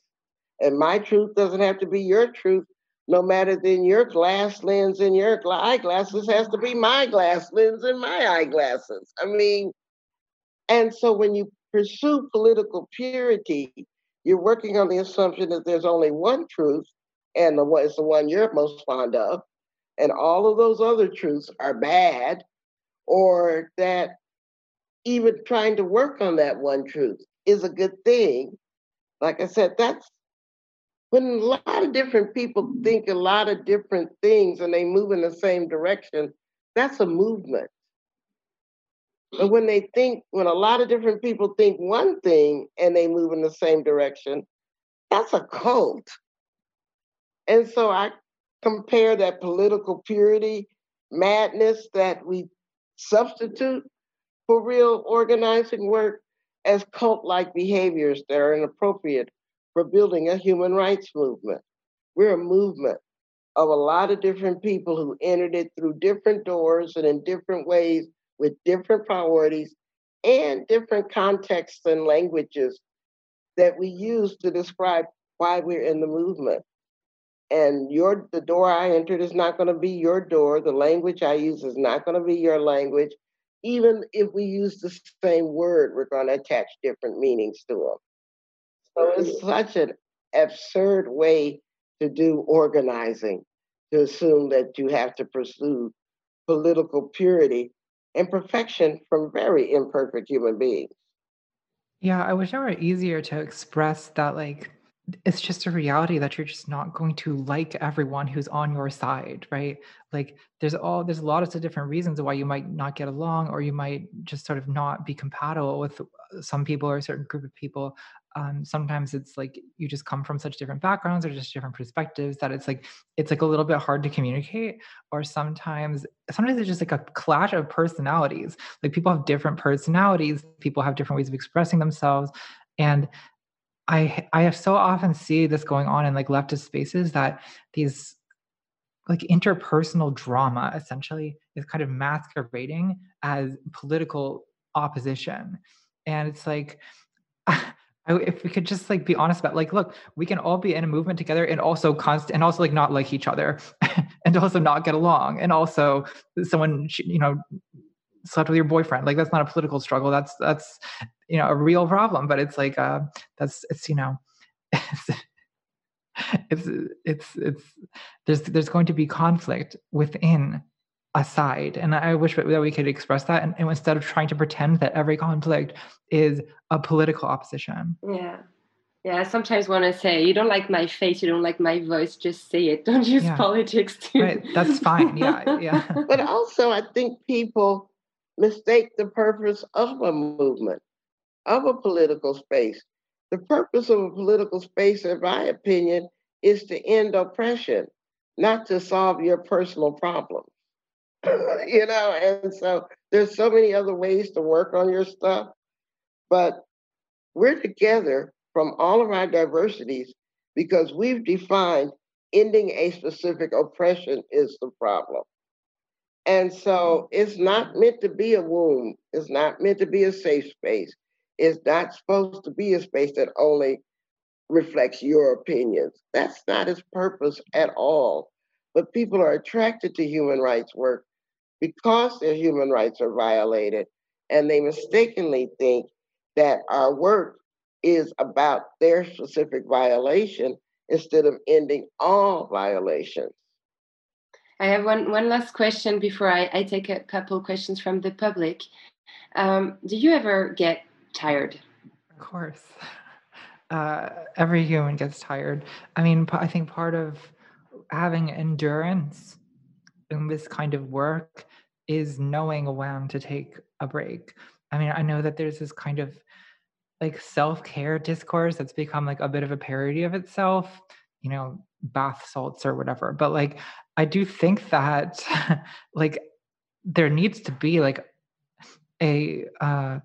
And my truth doesn't have to be your truth no matter then your glass lens and your eyeglasses has to be my glass lens and my eyeglasses. I mean, and so when you pursue political purity, you're working on the assumption that there's only one truth, and the one is the one you're most fond of, and all of those other truths are bad, or that even trying to work on that one truth is a good thing. Like I said, that's when a lot of different people think a lot of different things and they move in the same direction, that's a movement. But when they think, when a lot of different people think one thing and they move in the same direction, that's a cult. And so I compare that political purity, madness that we substitute for real organizing work as cult like behaviors that are inappropriate for building a human rights movement. We're a movement of a lot of different people who entered it through different doors and in different ways with different priorities and different contexts and languages that we use to describe why we're in the movement. And your the door I entered is not going to be your door. The language I use is not going to be your language. Even if we use the same word, we're going to attach different meanings to them. So it's such an absurd way to do organizing to assume that you have to pursue political purity and perfection from very imperfect human beings. Yeah, I wish it were easier to express that, like, it's just a reality that you're just not going to like everyone who's on your side right? Like there's all there's lots of different reasons why you might not get along or you might just sort of not be compatible with some people or a certain group of people. Um, sometimes it's like you just come from such different backgrounds or just different perspectives that it's like it's like a little bit hard to communicate. Or sometimes sometimes it's just like a clash of personalities. Like people have different personalities. People have different ways of expressing themselves. And i i have so often see this going on in like leftist spaces that these like interpersonal drama essentially is kind of masquerading as political opposition. And it's like I, if we could just like be honest about like look we can all be in a movement together and also constant and also like not like each other and also not get along. And also someone you know slept with your boyfriend like that's not a political struggle that's that's you know a real problem but it's like uh that's it's you know it's it's it's there's there's going to be conflict within a side and i wish that we could express that and, and instead of trying to pretend that every conflict is a political opposition yeah yeah, I sometimes want to say, you don't like my face, you don't like my voice, just say it. Don't use yeah. politics too. Right, that's fine. Yeah, yeah. but also, I think people mistake the purpose of a movement, of a political space. The purpose of a political space, in my opinion, is to end oppression, not to solve your personal problems. you know, and so there's so many other ways to work on your stuff, but we're together from all of our diversities because we've defined ending a specific oppression is the problem. And so mm-hmm. it's not meant to be a womb. It's not meant to be a safe space. It's not supposed to be a space that only reflects your opinions. That's not its purpose at all. But people are attracted to human rights work because their human rights are violated. And they mistakenly think that our work is about their specific violation instead of ending all violations. I have one, one last question before I, I take a couple questions from the public. Um, do you ever get tired? Of course. Uh, every human gets tired. I mean, I think part of having endurance in this kind of work is knowing when to take a break. I mean, I know that there's this kind of like self-care discourse that's become like a bit of a parody of itself you know bath salts or whatever but like i do think that like there needs to be like a uh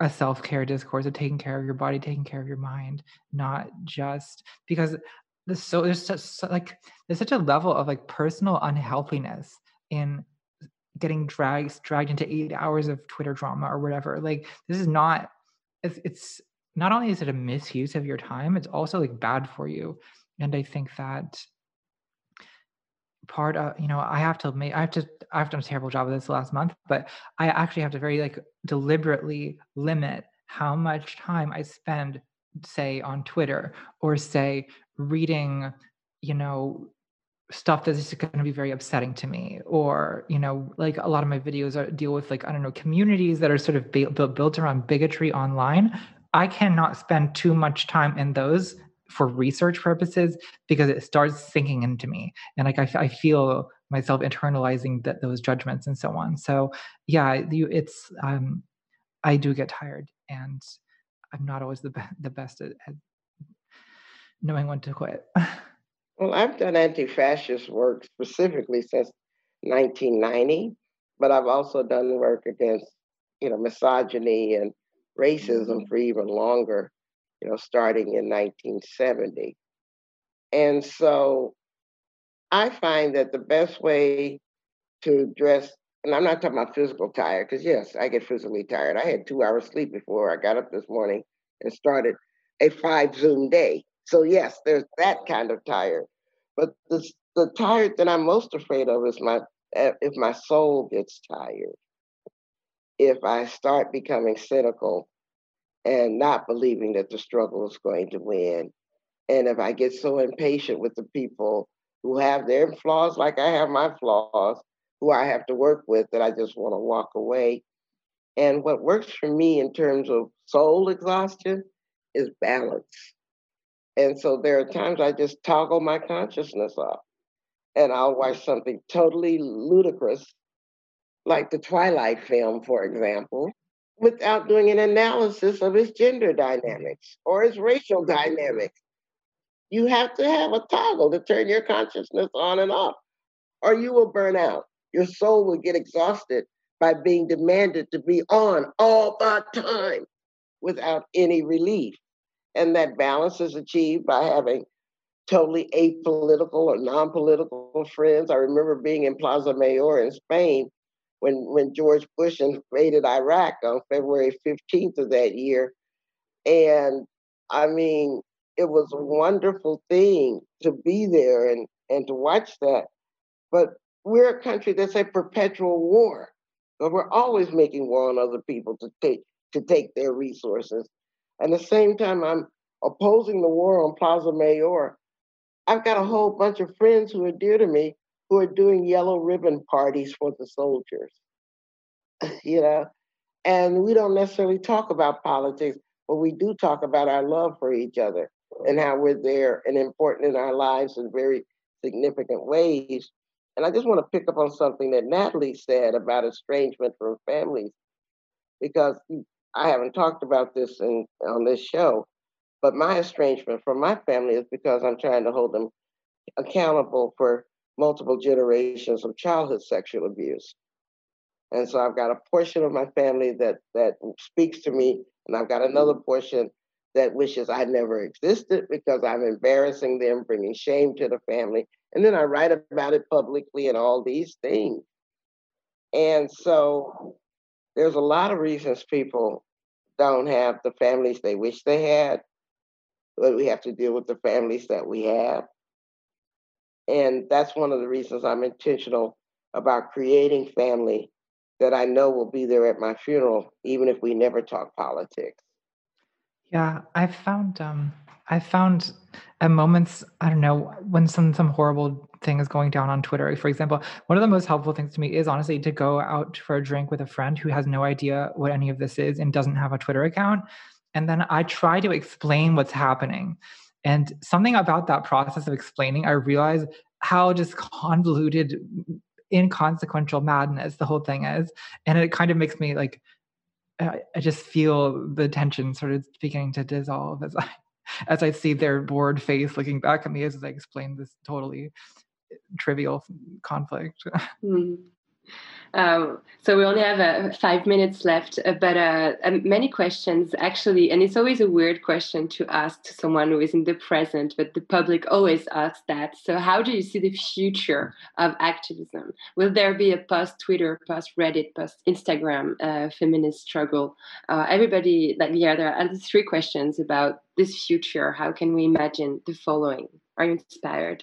a self-care discourse of taking care of your body taking care of your mind not just because there's so there's such like there's such a level of like personal unhealthiness in getting dragged dragged into eight hours of twitter drama or whatever like this is not it's, it's not only is it a misuse of your time, it's also like bad for you. And I think that part of you know i have to make i have to i've done a terrible job of this last month but i actually have to very like deliberately limit how much time i spend say on twitter or say reading you know stuff that's going to be very upsetting to me or you know like a lot of my videos are, deal with like i don't know communities that are sort of built, built around bigotry online. I cannot spend too much time in those for research purposes because it starts sinking into me. And like i, I feel myself internalizing that those judgments and so on. So yeah you it's um i do get tired and i'm not always the, be- the best at, at knowing when to quit. Well, I've done anti fascist work specifically since 1990, but I've also done work against, you know, misogyny and racism mm-hmm. for even longer, you know, starting in 1970. And so I find that the best way to address, and I'm not talking about physical tired, because yes, I get physically tired. I had two hours sleep before I got up this morning and started a five Zoom day. So yes, there's that kind of tired. But the the tired that I'm most afraid of is my eh, if my soul gets tired. If I start becoming cynical and not believing that the struggle is going to win, and if I get so impatient with the people who have their flaws like I have my flaws, who I have to work with, that I just want to walk away. And what works for me in terms of soul exhaustion is balance. And so there are times I just toggle my consciousness off and I'll watch something totally ludicrous, like the Twilight film, for example, without doing an analysis of its gender dynamics or its racial dynamics. You have to have a toggle to turn your consciousness on and off, or you will burn out. Your soul will get exhausted by being demanded to be on all the time without any relief. And that balance is achieved by having totally apolitical or non-political friends. I remember being in Plaza Mayor in Spain when, when George Bush invaded Iraq on February 15th of that year. And I mean, it was a wonderful thing to be there and, and to watch that. But we're a country that's a perpetual war. But we're always making war on other people to take to take their resources. And at the same time, I'm opposing the war on Plaza Mayor. I've got a whole bunch of friends who are dear to me who are doing yellow ribbon parties for the soldiers. you know, and we don't necessarily talk about politics, but we do talk about our love for each other and how we're there and important in our lives in very significant ways. And I just want to pick up on something that Natalie said about estrangement from families, because I haven't talked about this in, on this show, but my estrangement from my family is because I'm trying to hold them accountable for multiple generations of childhood sexual abuse. And so I've got a portion of my family that that speaks to me, and I've got another portion that wishes I never existed because I'm embarrassing them, bringing shame to the family. And then I write about it publicly and all these things. And so there's a lot of reasons people don't have the families they wish they had, but we have to deal with the families that we have. And that's one of the reasons I'm intentional about creating family that I know will be there at my funeral, even if we never talk politics. Yeah, I found um I found at moments, I don't know, when some some horrible thing is going down on Twitter, for example, one of the most helpful things to me is honestly to go out for a drink with a friend who has no idea what any of this is and doesn't have a Twitter account. And then I try to explain what's happening. And something about that process of explaining, I realize how just convoluted inconsequential madness the whole thing is and it kind of makes me like I, I just feel the tension sort of beginning to dissolve as i as i see their bored face looking back at me as i explain this totally trivial conflict mm. Um, so we only have uh, five minutes left, uh, but uh, um, many questions actually, and it's always a weird question to ask to someone who is in the present, but the public always asks that. So how do you see the future of activism? Will there be a post Twitter, post Reddit, post Instagram uh, feminist struggle? Uh, everybody, like yeah, there are three questions about this future. How can we imagine the following? Are you inspired?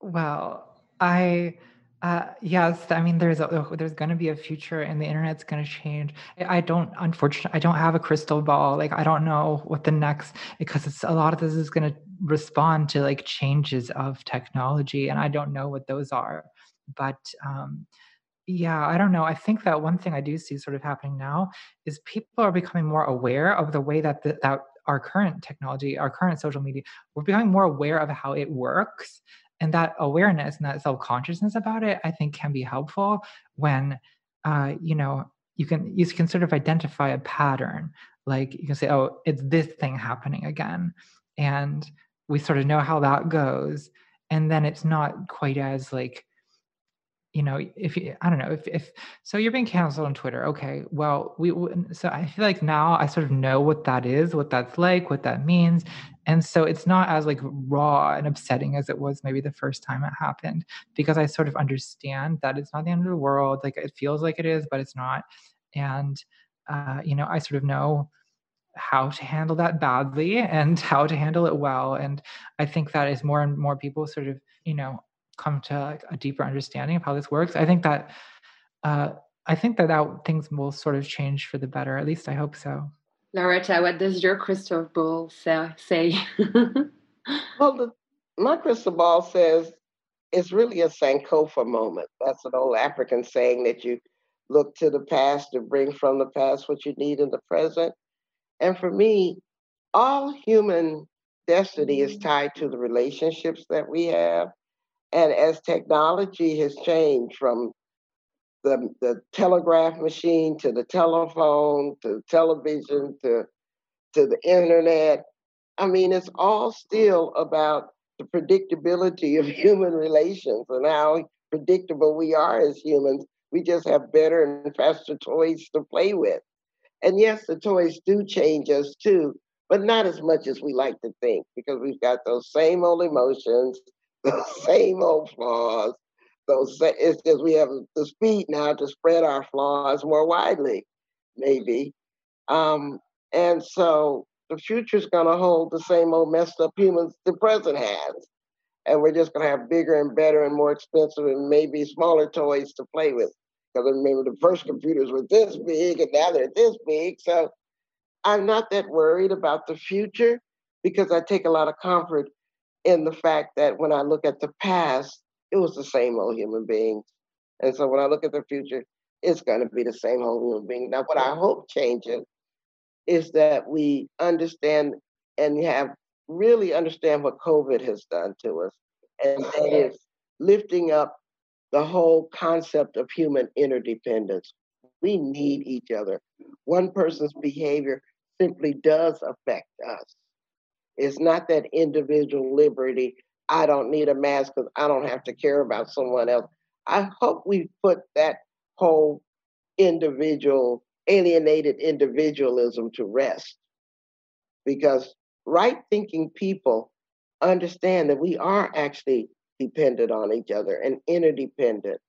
Well, I uh, yes, I mean there's a, there's going to be a future, and the internet's going to change. I don't, unfortunately, I don't have a crystal ball. Like I don't know what the next because it's a lot of this is going to respond to like changes of technology, and I don't know what those are. But um, yeah, I don't know. I think that one thing I do see sort of happening now is people are becoming more aware of the way that the, that our current technology, our current social media, we're becoming more aware of how it works and that awareness and that self-consciousness about it i think can be helpful when uh, you know you can you can sort of identify a pattern like you can say oh it's this thing happening again and we sort of know how that goes and then it's not quite as like you know if you i don't know if if so you're being canceled on twitter okay well we so i feel like now i sort of know what that is what that's like what that means and so it's not as like raw and upsetting as it was maybe the first time it happened because i sort of understand that it's not the end of the world like it feels like it is but it's not. And uh, you know i sort of know how to handle that badly and how to handle it well. And i think that as more and more people sort of you know come to like a deeper understanding of how this works i think that uh, i think that, that things will sort of change for the better at least i hope so loretta what does your crystal ball say? Well the, my crystal ball says it's really a sankofa moment. That's an old african saying that you look to the past to bring from the past what you need in the present. And for me all human destiny is mm. tied to the relationships that we have. And as technology has changed from the, the telegraph machine to the telephone to television to, to the internet, I mean, it's all still about the predictability of human relations and how predictable we are as humans. We just have better and faster toys to play with. And yes, the toys do change us too, but not as much as we like to think because we've got those same old emotions, the same old flaws. Those it's just we have the speed now to spread our flaws more widely, maybe. Um, and so the future's going to hold the same old messed up humans the present has. And we're just going to have bigger and better and more expensive and maybe smaller toys to play with. Because I remember the first computers were this big and now they're this big. So I'm not that worried about the future because I take a lot of comfort in the fact that when I look at the past, it was the same old human beings. And so when I look at the future, it's going to be the same old human being. Now, what I hope changes is that we understand and have really understand what COVID has done to us. And that is lifting up the whole concept of human interdependence. We need each other. One person's behavior simply does affect us. It's not that individual liberty. I don't need a mask because I don't have to care about someone else. I hope we put that whole individual, alienated individualism to rest because right thinking people understand that we are actually dependent on each other and interdependent.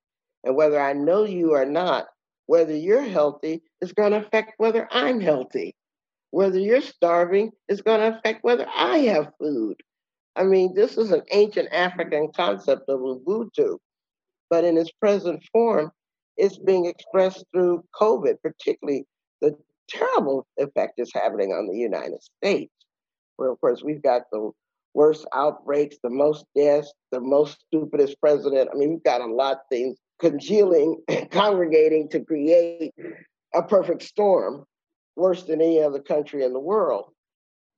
And whether I know you or not, whether you're healthy is going to affect whether I'm healthy. Whether you're starving is going to affect whether I have food. I mean, this is an ancient African concept of Ubuntu, but in its present form, it's being expressed through COVID, particularly the terrible effect it's having on the United States, where, of course, we've got the worst outbreaks, the most deaths, the most stupidest president. I mean, we've got a lot of things congealing, congregating to create a perfect storm, worse than any other country in the world.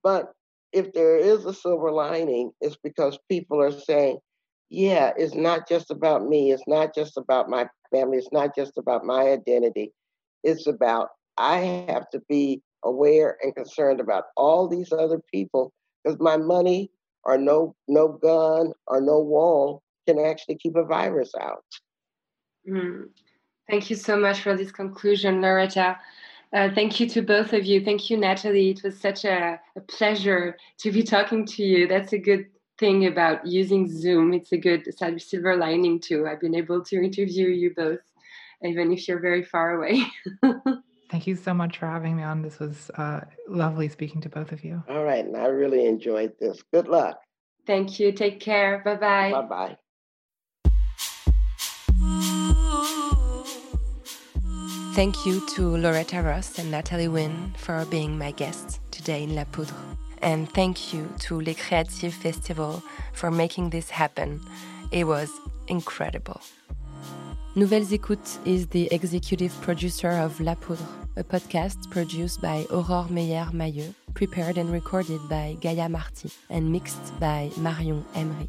But if there is a silver lining, it's because people are saying, yeah, it's not just about me. It's not just about my family. It's not just about my identity. It's about I have to be aware and concerned about all these other people because my money or no no gun or no wall can actually keep a virus out. Mm. Thank you so much for this conclusion, Loretta. Uh, thank you to both of you. Thank you, Natalie. It was such a, a, pleasure to be talking to you. That's a good thing about using Zoom. It's a good silver lining too. I've been able to interview you both, even if you're very far away. Thank you so much for having me on. This was uh, lovely speaking to both of you. All right. And I really enjoyed this. Good luck. Thank you. Take care. Bye bye. Bye bye. Thank you to Loretta Ross and Natalie Wynn for being my guests today in La Poudre. And thank you to Les Créatives Festival for making this happen. It was incredible. Nouvelles Écoutes is the executive producer of La Poudre, a podcast produced by Aurore Meyer-Mailleux, prepared and recorded by Gaia Marty, and mixed by Marion Emery.